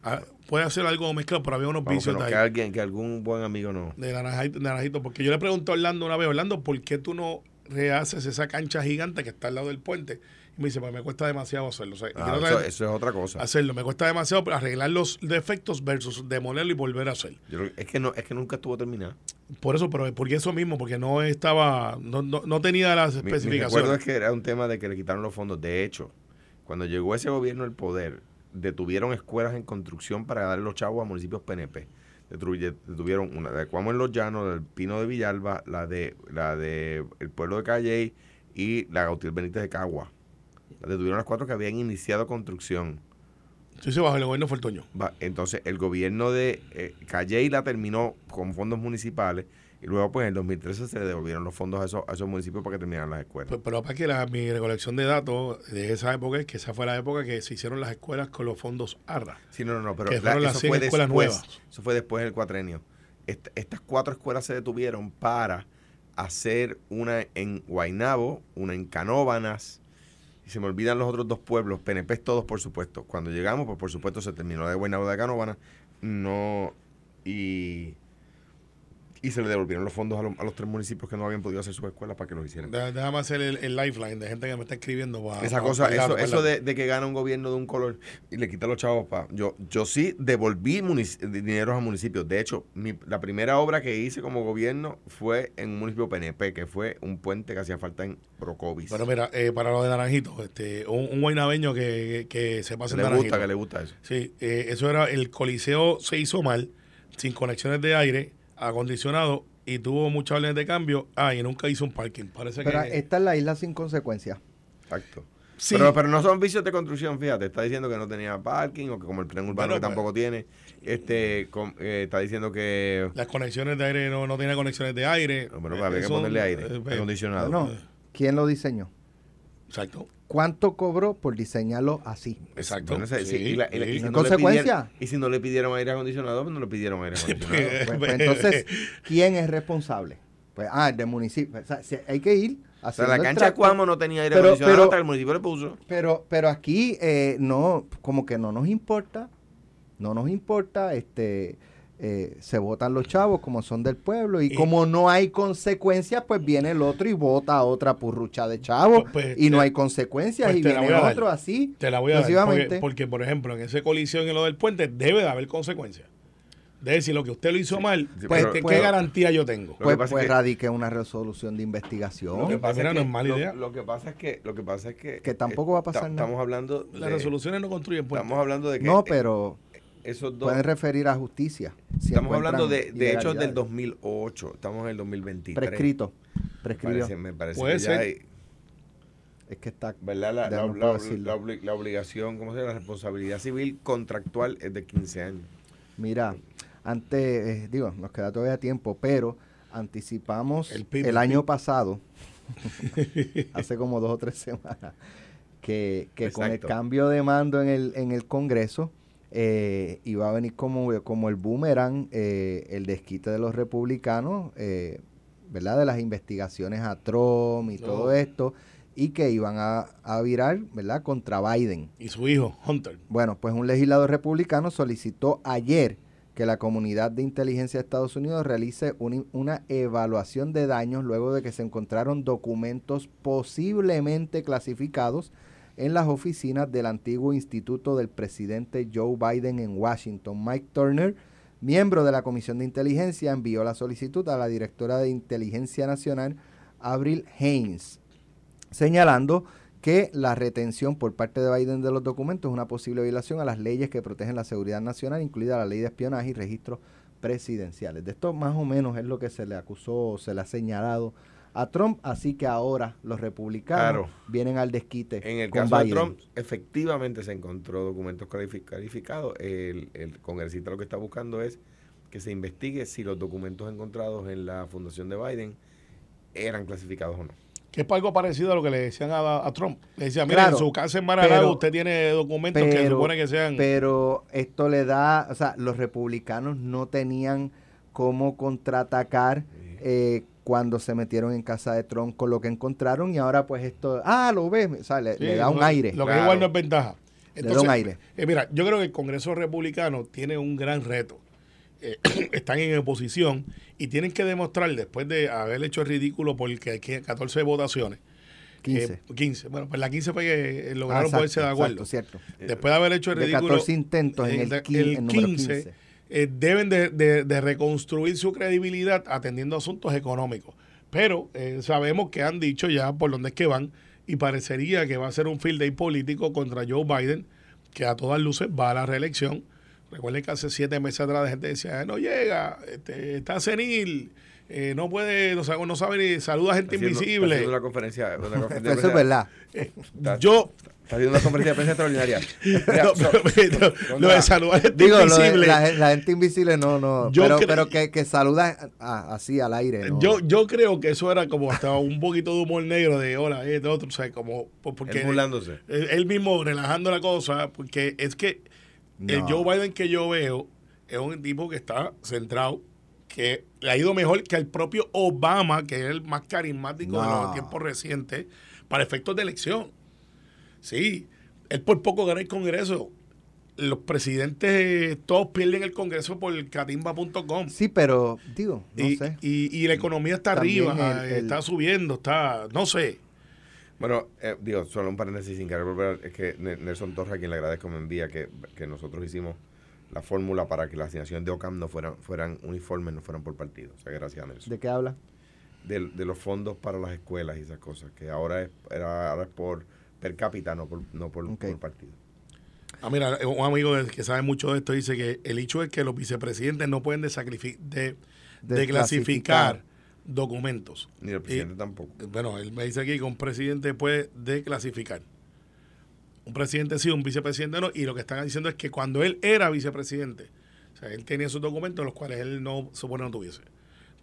Ah, puede hacer algo mezclado, pero había unos
que,
vicios
no,
de
que
ahí.
alguien, que algún buen amigo no.
De naranjito, naranjito, porque yo le pregunté a Orlando una vez, Orlando, ¿por qué tú no rehaces esa cancha gigante que está al lado del puente? Y me dice, pues me cuesta demasiado hacerlo. O sea, y
Ah, eso, es otra cosa.
hacerlo, me cuesta demasiado arreglar los defectos versus demolerlo y volver a hacer.
Yo es que no, es que nunca estuvo terminado.
Por eso, pero porque eso mismo, porque no estaba, no, no, no tenía las
Mi, mi
especificaciones.
recuerdo es que era un tema de que le quitaron los fondos. De hecho, cuando llegó ese gobierno al poder, detuvieron escuelas en construcción para darle los chavos a municipios PNP. Detuvieron una de Cuamo en los Llanos, del Pino de Villalba, la de la de el pueblo de Calley y la Gautier Benítez de Cagua. Las Detuvieron las cuatro que habían iniciado construcción.
Sí, sí, bajo el gobierno
Entonces, el gobierno de eh, Calley la terminó con fondos municipales y luego, pues, en el 2013 se le devolvieron los fondos a esos, a esos municipios para que terminaran las escuelas.
Pero, pero para que la, mi recolección de datos de esa época es que esa fue la época que se hicieron las escuelas con los fondos ARRA.
Sí, no, no, no, pero
que
la-
las
eso
100
fue
escuelas
después.
nuevas.
Eso fue después del cuatrenio. Est- estas cuatro escuelas se detuvieron para hacer una en Guaynabo, una en Canóbanas, y se me olvidan los otros dos pueblos, PNP todos, por supuesto. Cuando llegamos, pues por supuesto se terminó la de Guaynabo de Canóbanas, no, y, y se le devolvieron los fondos a, los- a los tres municipios que no habían podido hacer sus escuelas para que los hicieran.
Dé- Déjame hacer el, el lifeline de gente que me está escribiendo. para-
Esa
para-
cosa,
para-
eso, eso de, de que gana un gobierno de un color y le quita los chavos para. Yo, yo sí devolví dineros a municipios. De hecho, mi- la primera obra que hice como gobierno fue en un municipio PNP, que fue un puente que hacía falta en Brocovis.
Pero mira, eh, para lo de Naranjito, este, un, un guaynabeño que, que, se pasa en
le gusta,
Naranjito.
que le gusta eso.
Sí, eh, eso era, el coliseo se hizo mal, sin conexiones de aire, acondicionado, y tuvo muchas órdenes de cambio. Ah, y nunca hizo un parking. Parece
Pero
que...
esta es la isla sin consecuencias.
Exacto.
Sí.
Pero, pero no son vicios de construcción, fíjate. Está diciendo que no tenía parking o que como el tren urbano que
pues.
tampoco tiene. este eh, Está diciendo que.
Las conexiones de aire no, no tiene conexiones de aire.
No, pero había que ponerle aire
eh, eh,
acondicionado.
No, ¿quién lo diseñó?
Exacto.
¿Cuánto cobró por diseñarlo así?
Exacto.
Bueno, ese- sí,
Sí,
y la- y la- y
sí.
si
¿En
no le
consecuencia?
pidieron- y si no le pidieron aire acondicionado, pues no le pidieron aire acondicionado.
Pues, pues, entonces, ¿quién es responsable? Pues, ah, el del municipio. O sea, si hay que ir
O sea, la cancha. Cuamo no tenía aire
Pero-
acondicionado
pero-
hasta que el municipio le puso.
Pero, pero aquí eh, no, como que no nos importa, no nos importa, este, eh, se votan los chavos como son del pueblo y,
Y-
como no hay consecuencias, pues viene el otro y vota a otra purrucha de chavos
Pues, pues,
y no
te-
hay consecuencias
pues
y viene
dar.
otro así.
Te la voy a dar. Porque, por ejemplo, en ese colisión en lo del puente debe de haber consecuencias. Debe decir, lo que usted lo hizo mal,
sí,
pues,
pero-
¿qué, garantía yo tengo?
Pues, pues
que-
radique una resolución de investigación.
Lo que pasa
mira,
es
no
que,
es mala
lo-
idea.
Lo, que pasa es que, lo que pasa es que,
Que tampoco va a pasar nada.
Estamos hablando
Las
de,
resoluciones no construyen puentes.
estamos hablando de que
no,
eh,
pero
esos dos
pueden referir a justicia. si
estamos hablando de, de hechos del
ilegalidades.
2008, estamos en el 2023.
Prescrito.
Me
Prescribió.
parece, me parece
Puede
que ya
ser.
hay,
Es que está.
¿verdad? La, la- obligación, ¿cómo se llama? La responsabilidad civil contractual es de 15 años.
Mira, antes, eh, digo, nos queda todavía tiempo, pero anticipamos
El
el,
PIB, el
año pasado, hace como dos o tres semanas, que, que con el cambio de mando en el, en el Congreso eh, iba a venir como, como el boomerang eh, el desquite de los republicanos, eh, ¿verdad? De las investigaciones a Trump y
No.
todo esto, y que iban a, a virar, ¿verdad? Contra Biden.
Y su hijo, Hunter.
Bueno, pues un legislador republicano solicitó ayer que la comunidad de inteligencia de Estados Unidos realice un- una evaluación de daños luego de que se encontraron documentos posiblemente clasificados en las oficinas del antiguo instituto del presidente Joe Biden en Washington. Mike Turner, miembro de la Comisión de Inteligencia, envió la solicitud a la directora de Inteligencia Nacional, Avril Haines, señalando que la retención por parte de Biden de los documentos es una posible violación a las leyes que protegen la seguridad nacional, incluida la ley de espionaje y registros presidenciales. De esto más o menos es lo que se le acusó, se le ha señalado a Trump, así que ahora los republicanos
Claro.
vienen al desquite
En el
con
caso de. Trump, efectivamente se encontró documentos califi- calificados. El, el congresista lo que está buscando es que se investigue si los documentos encontrados en la fundación de Biden eran clasificados o no.
Que es algo parecido a lo que le decían a, a Trump. Le decían,
Claro,
en su casa en Mar-a-Lago
pero-
usted tiene documentos que se
pero-
supone que sean...
Pero esto le da, o sea, los republicanos no tenían cómo contraatacar eh, cuando se metieron en casa de Trump con lo que encontraron y ahora pues esto, ah, lo ves, o sea, le,
Sí,
le da un
lo-
aire.
Lo que
Claro.
igual no es ventaja.
Le da un aire.
eh, mira, yo creo que el Congreso Republicano tiene un gran reto. Eh, están en oposición y tienen que demostrar, después de haber hecho el ridículo porque hay que- 14 votaciones,
15.
eh, 15. Bueno, pues la 15 fue que eh,
Ah,
lograron
exacto,
ponerse de acuerdo.
exacto, cierto.
Después de haber hecho el
De
ridículo.
14 intentos en el,
de-
el número 15.
Eh, deben de, de- de reconstruir su credibilidad atendiendo asuntos económicos. Pero eh, sabemos que han dicho ya por dónde es que van y parecería que va a ser un field day político contra Joe Biden, que a todas luces va a la reelección. Recuerden que hace siete meses atrás la gente decía, "Ah, no llega, este, está senil, eh, no puede, no sabe, no sabe ni saluda a gente
haciendo-
invisible.
haciendo una conferencia, una conferencia
Eso es verdad.
Está,
Yo,
está haciendo una conferencia de prensa extraordinaria. Mira,
no,
so-
pero-
so-
lo de saludar gente
Digo, de-
invisible.
la, la gente invisible no, no,
Yo
pero, pero que, que saluda así al aire. ¿no?
Yo, yo creo que eso era como hasta un poquito de humor negro de hola, este otro, o sea, como por- porque
él burlándose.
él, él mismo relajando la cosa, porque es que el. Joe Biden que yo veo es un tipo que está centrado, que le ha ido mejor que el propio Obama, que es el más carismático de los tiempos recientes, para efectos de elección. Sí, él por poco gana el Congreso. Los presidentes todos pierden el Congreso por catimba.com.
Sí, pero digo, no
y,
sé.
y, y la economía está
También
arriba,
el- el-
está subiendo, está, no sé.
Bueno, eh, digo, solo un paréntesis sin querer volver. Es que Ne- Nelson Torres, a quien le agradezco, me envía que, que nosotros hicimos la fórmula para que las asignaciones de OCAM no fueran, fueran uniformes, no fueran por partido. O sea, gracias a Nelson.
¿De qué habla?
De, de los fondos para las escuelas y esas cosas, que ahora es, era, ahora es por per cápita, no por, no por, partido.
Ah, mira, un amigo de- que sabe mucho de esto dice que el hecho es que los vicepresidentes no pueden desaclifi- de, declasificar documentos.
Ni el presidente tampoco.
Bueno, él me dice aquí que un presidente puede declasificar. Un presidente sí, un vicepresidente no. Y lo que están diciendo es que cuando él era vicepresidente, o sea, él tenía esos documentos los cuales él no supone no tuviese.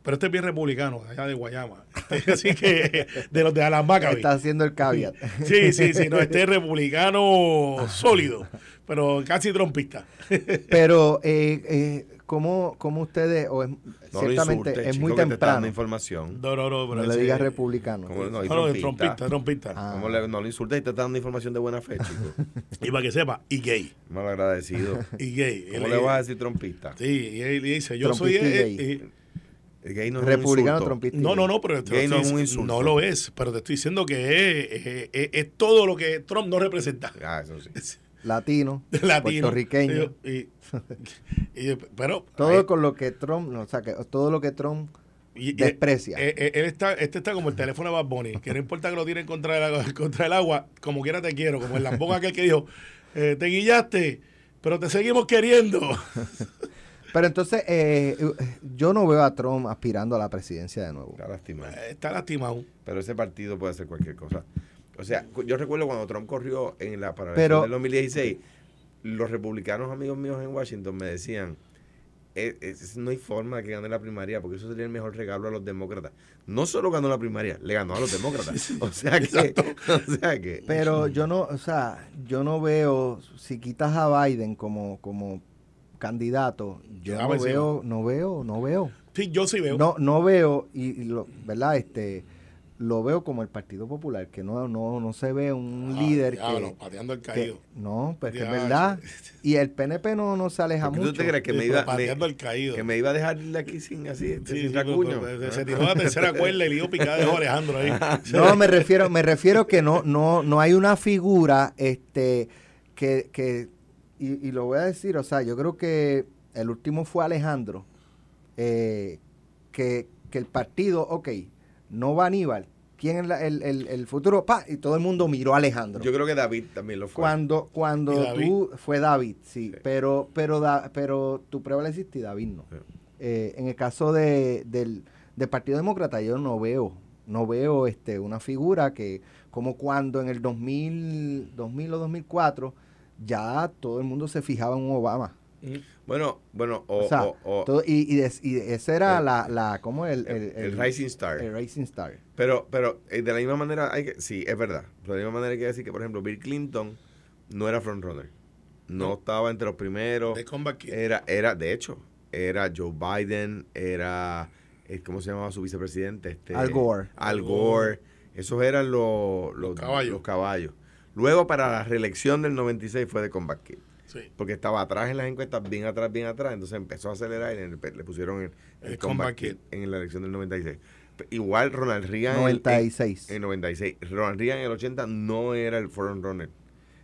Pero este es bien republicano, allá de Guayama. Este, así que, de los de Alan Maccabi.
Está haciendo el caveat.
Sí, sí, sí, no, este es republicano sólido, pero casi trompista.
Pero, eh, eh, ¿cómo, cómo ustedes, o es,
No
ciertamente
lo insultes,
es muy
que te
temprano,
información.
No, no, no, pero
no le digas republicano?
¿Cómo no?
No, no,
trompista.
trompista, trompista.
Ah.
¿Cómo le- no lo insultes y te está dando información de buena fe, chico.
Y para que sepa, y gay.
Mal agradecido.
Y gay.
¿Cómo
Él-
le vas a decir trompista?
Sí, y él dice, yo soy...
Y
eh,
gay.
eh,
El gay no es un
Republicano,
insulto.
trompista.
no, no, no, pero
Gay no es un insulto.
no lo es, pero te estoy diciendo que es, es- es- es todo lo que Trump no representa.
Ah, eso sí.
Latino,
Latino.
puertorriqueño,
Y- y- pero...
todo
ahí-
con lo que Trump, no, o sea, que todo lo que Trump Desprecia.
eh, eh, él está, este está como el teléfono de Bad Bunny, que no importa que lo tiren contra el, agua- contra el agua, como quiera te quiero, como el lambón aquel que dijo, eh, te guillaste, pero te seguimos queriendo.
Pero entonces, eh, yo no veo a Trump aspirando a la presidencia de nuevo.
Está lastimado.
Eh, está lastimado.
Pero ese partido puede hacer cualquier cosa. O sea, yo recuerdo cuando Trump corrió en la para del 2016, los republicanos amigos míos en Washington me decían, es- es- no hay forma de que gane la primaria, porque eso sería el mejor regalo a los demócratas. No solo ganó la primaria, le ganó a los demócratas. O sea que, o sea que
Pero yo no, o sea, yo no veo, si quitas a Biden como, como candidato, yo no veo, no veo, no veo.
Sí, yo sí veo.
No, no veo, y, y lo, ¿verdad? Este, lo veo como el Partido Popular, que no, no, no se ve un
Ah,
líder
diablo,
que,
pateando el
que-
caído.
no, pues que es
Diache.
verdad. Y el PNP no, no se aleja
¿Por qué
mucho.
tú te crees que me
pero
iba,
pateando
me-
el caído.
que me iba a dejar aquí sin así,
Sí,
sin
sí,
rasguño?
pues, pues, se tiró la tercera cuerda y le dio picada de Alejandro ahí.
No, me refiero, me refiero que no, no, no hay una figura, este, que, que y, y lo voy a decir, o sea, yo creo que el último fue Alejandro, eh, que, que el partido, ok, no va Aníbal, ¿quién es la- el, el, el futuro? Pa, y todo el mundo miró a Alejandro.
Yo creo que David también lo fue.
cuando
¿Y
cuando
David?
tú fue David, sí,
Sí.
pero pero da- pero tú prevaleciste y David no.
Sí.
Eh, en el caso de, del, del Partido Demócrata yo no veo no veo este una figura que como cuando en el 2000 2000 o 2004 ya todo el mundo se fijaba en un Obama.
Bueno, bueno, o,
O sea,
o- o
todo- y, y, des- y esa era
el-
la, la ¿cómo el,
el, el Rising Star.
el Rising Star.
Pero, pero eh, de la misma manera, hay que, sí, es verdad. Pero de la misma manera hay que decir que, por ejemplo, Bill Clinton no era frontrunner. No,
No.
estaba entre los primeros.
De.
Era, era, de hecho, era Joe Biden, era, eh, ¿cómo se llamaba su vicepresidente? Este,
Al Gore.
Al Gore. Esos eran los, los,
caballos.
los caballos. Luego, para la reelección del 96 fue de Comeback Kid.
Sí.
Porque estaba atrás en las encuestas, bien atrás, bien atrás. Entonces empezó a acelerar y le, le pusieron el, el Comeback Kid en la elección del 96. P- Igual Ronald Reagan. en el-
96.
En, en 96. Ronald Reagan en el 80 no era el frontrunner.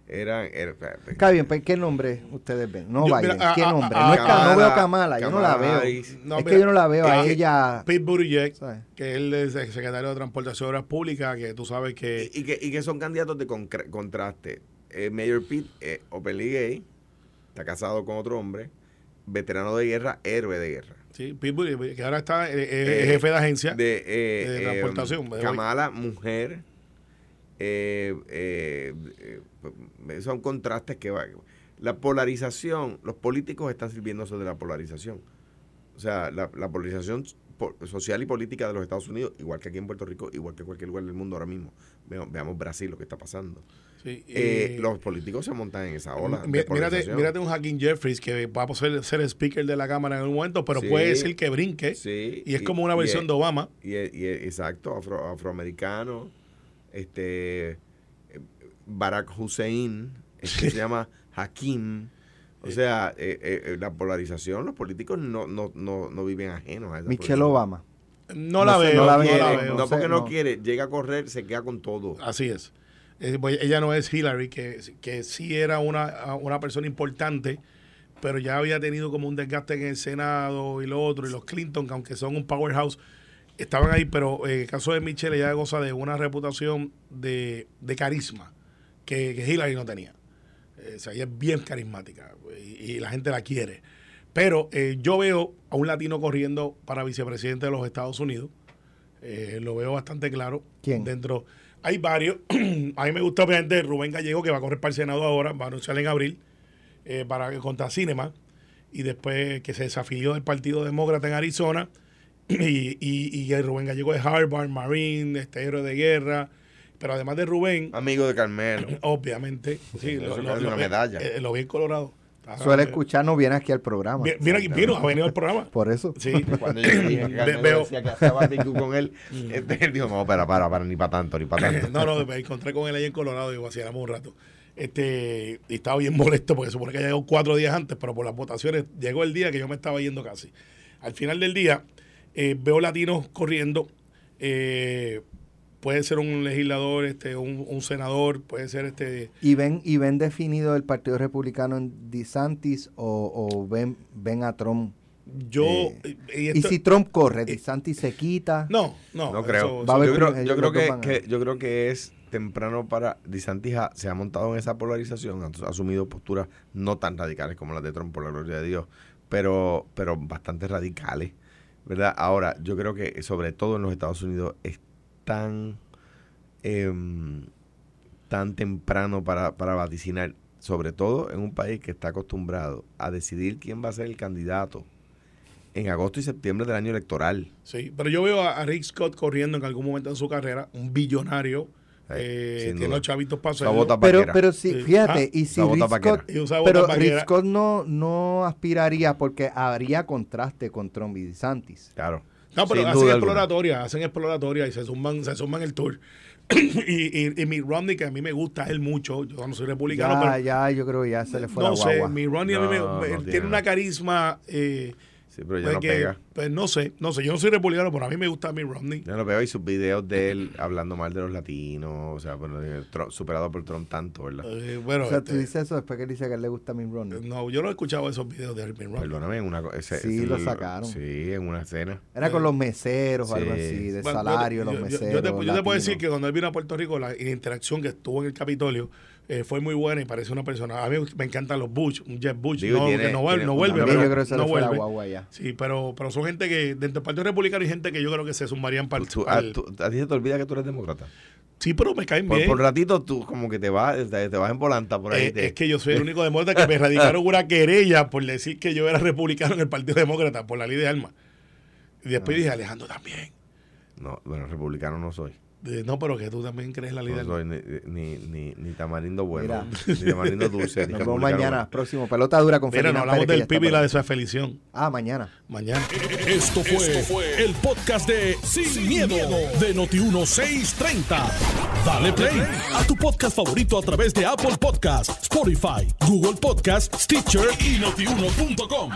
Era. era
Está bien, pues, ¿qué nombre ustedes ven? No
Yo,
Biden,
mira,
¿qué
a-
nombre?
a-
no, es Ka- no
Kamala-
veo a Kamala, yo no la
Kamala
veo.
No,
es
mira,
que yo no la veo a ella.
Pete Buttigieg,
¿sabes?
que él es el secretario de Transportación y Obras Públicas, que tú sabes que...
y, y que, y que son candidatos de contraste. Eh, Mayor Pete, eh, openly gay, está casado con otro hombre, veterano de guerra, héroe de guerra.
Sí, Pete Buttigieg, que ahora está eh, eh, jefe de agencia.
De, eh,
de transportación.
Kamala, mujer. Eh, eh, eh, son contrastes que va. La polarización, los políticos están sirviéndose de la polarización. O sea, la, la polarización po- social y política de los Estados Unidos, igual que aquí en Puerto Rico, igual que cualquier lugar del mundo ahora mismo. Veamos, Brasil, lo que está pasando.
sí,
Eh,
eh,
los políticos se montan en esa ola. de
mí- mírate, un Hakim Jeffries que va a ser, ser speaker de la Cámara en un momento, pero
Sí.
puede ser que brinque.
Sí,
Y es como una versión de Obama.
Y, y- exacto, afro- afroamericano, este eh, Barack Hussein, este se llama Hakim. O sea, eh, eh, eh, la polarización, los políticos no, no, no, no viven ajenos a esa
Michelle. Obama.
No, la
No
veo,
no
no
la veo.
No,
sé,
porque no,
no.
quiere, llega a correr, se queda con todo.
Así es. Eh, pues, ella no es Hillary, que, que sí era una, una persona importante, pero ya había tenido como un desgaste en el Senado y lo otro, y los Clinton, que aunque son un powerhouse, estaban ahí, pero en el caso de Michelle, ella goza de una reputación de, de carisma que, que Hillary no tenía. Eh, o sea, ella es bien carismática y, y la gente la quiere. Pero eh, yo veo a un latino corriendo para vicepresidente de los Estados Unidos. Eh, lo veo bastante claro.
¿Quién?
Dentro. Hay varios. a mí me gusta, obviamente, Rubén Gallego, que va a correr para el Senado ahora, va a anunciar en abril, eh, para contra Cinema. Y después que se desafilió del Partido Demócrata en Arizona. Y, y, y el Rubén Gallego de Harvard, Marine, este héroe de guerra. Pero además de Rubén,
Amigo de Carmelo.
obviamente, sí, lo,
es
lo-
una
lo vi-
medalla.
eh, lo vi en Colorado.
Suele
Ah,
escucharnos, viene aquí al programa.
vi- Vino aquí, vino, ha venido al programa.
Por eso.
Sí.
Cuando yo dije que Carmelo
Veo-
decía que con él, este, él dijo, no, para, para, para, ni para tanto, ni para tanto.
No, no, me encontré con él ahí en Colorado y vaciáramos un rato. Este, y estaba bien molesto porque supone que llegó cuatro días antes, pero por las votaciones llegó el día que yo me estaba yendo casi. Al final del día, eh, veo latinos corriendo. eh, puede ser un legislador, este, un, un senador, puede ser este.
¿Y ven, ¿Y ven definido el Partido Republicano en DeSantis o, o ven, ven a Trump?
Yo.
Eh,
y
Y si Trump corre, DeSantis se quita.
no, no,
No
eso-
creo.
Va a haber
yo, creo, yo, que, que- yo creo que es temprano para DeSantis ha- se ha montado en esa polarización, ha, ha asumido posturas no tan radicales como las de Trump, por la gloria de Dios, pero, pero bastante radicales, ¿verdad? Ahora, yo creo que sobre todo en los Estados Unidos es tan, em, tan temprano para, para vaticinar, sobre todo en un país que está acostumbrado a decidir quién va a ser el candidato en agosto y septiembre del año electoral.
Sí, pero yo veo a, a Rick Scott corriendo en algún momento en su carrera, un billonario. Eh,
sin
tiene los chavitos para
Pero, pero sí,
Sí.
fíjate,
Ah,
y si Rick. Scott, pero Rick. Scott no, no aspiraría porque habría contraste con Trump y DeSantis.
Claro.
No, pero
Sin
hacen
alguna.
exploratoria, hacen exploratoria y se suman, se suman el tour. y, y, y Mitt Romney, que a mí me gusta él mucho, yo no soy republicano,
Ya,
pero
ya, yo creo que ya se le fue
no
la
sé. Mitt Romney a mí me-
No, tiene
tiene una carisma eh,
Sí, pero ya
pues
no
que,
pega.
pues no sé, no sé, yo no soy republicano, pero a mí me gusta Mitt Romney.
Ya no pega y sus videos de él hablando mal de los latinos, o sea, bueno, eh, Trump- superado por Trump tanto, ¿verdad?
Eh, bueno,
O sea,
este,
tú dices eso después que él dice que a él le gusta a Mitt Romney.
no, yo no he escuchado esos videos de Mitt Romney.
Perdóname, en una ese-
Sí,
ese-
lo sacaron.
Sí, en una escena.
Era con los meseros o algo
Sí.
así, de
Bueno,
salario,
yo,
los
yo- yo-
meseros.
yo te, yo te puedo decir que cuando él vino a Puerto Rico, la, la interacción que estuvo en el Capitolio eh, fue muy buena y parece una persona. A mí me encantan los Bush, un Jeb Bush.
Digo,
no,
tiene-
que no, vuelve, no vuelve. Pero
yo creo que se
no
le fue la
vuelve.
guagua ya.
Sí, pero, pero son gente que, dentro del Partido Republicano hay gente que yo creo que se sumarían para el. Para
a, ti se te olvida que tú eres demócrata.
sí, pero me caen
Por,
bien.
por ratito tú como que te vas, te, te vas en volanta por ahí.
Eh,
te-
es que yo soy el único demócrata que me radicaron una querella por decir que yo era republicano en el Partido Demócrata por la ley de armas. Y después
Ah.
dije, Alejandro también.
No, bueno, republicano no soy.
No, pero que tú también crees en la de
No soy ni, ni, ni, ni tamarindo bueno,
Mira.
ni tamarindo dulce.
Nos vemos mañana,
bueno.
próximo. Pelota dura con
Mira, no hablamos
Pérez,
del PIB y la
ahí.
desafiliación.
Ah, mañana.
Mañana.
Esto fue, el podcast de Sin, miedo, de Noti1630. Dale play a tu podcast favorito a través de Apple Podcasts, Spotify, Google Podcasts, Stitcher y notiuno.com.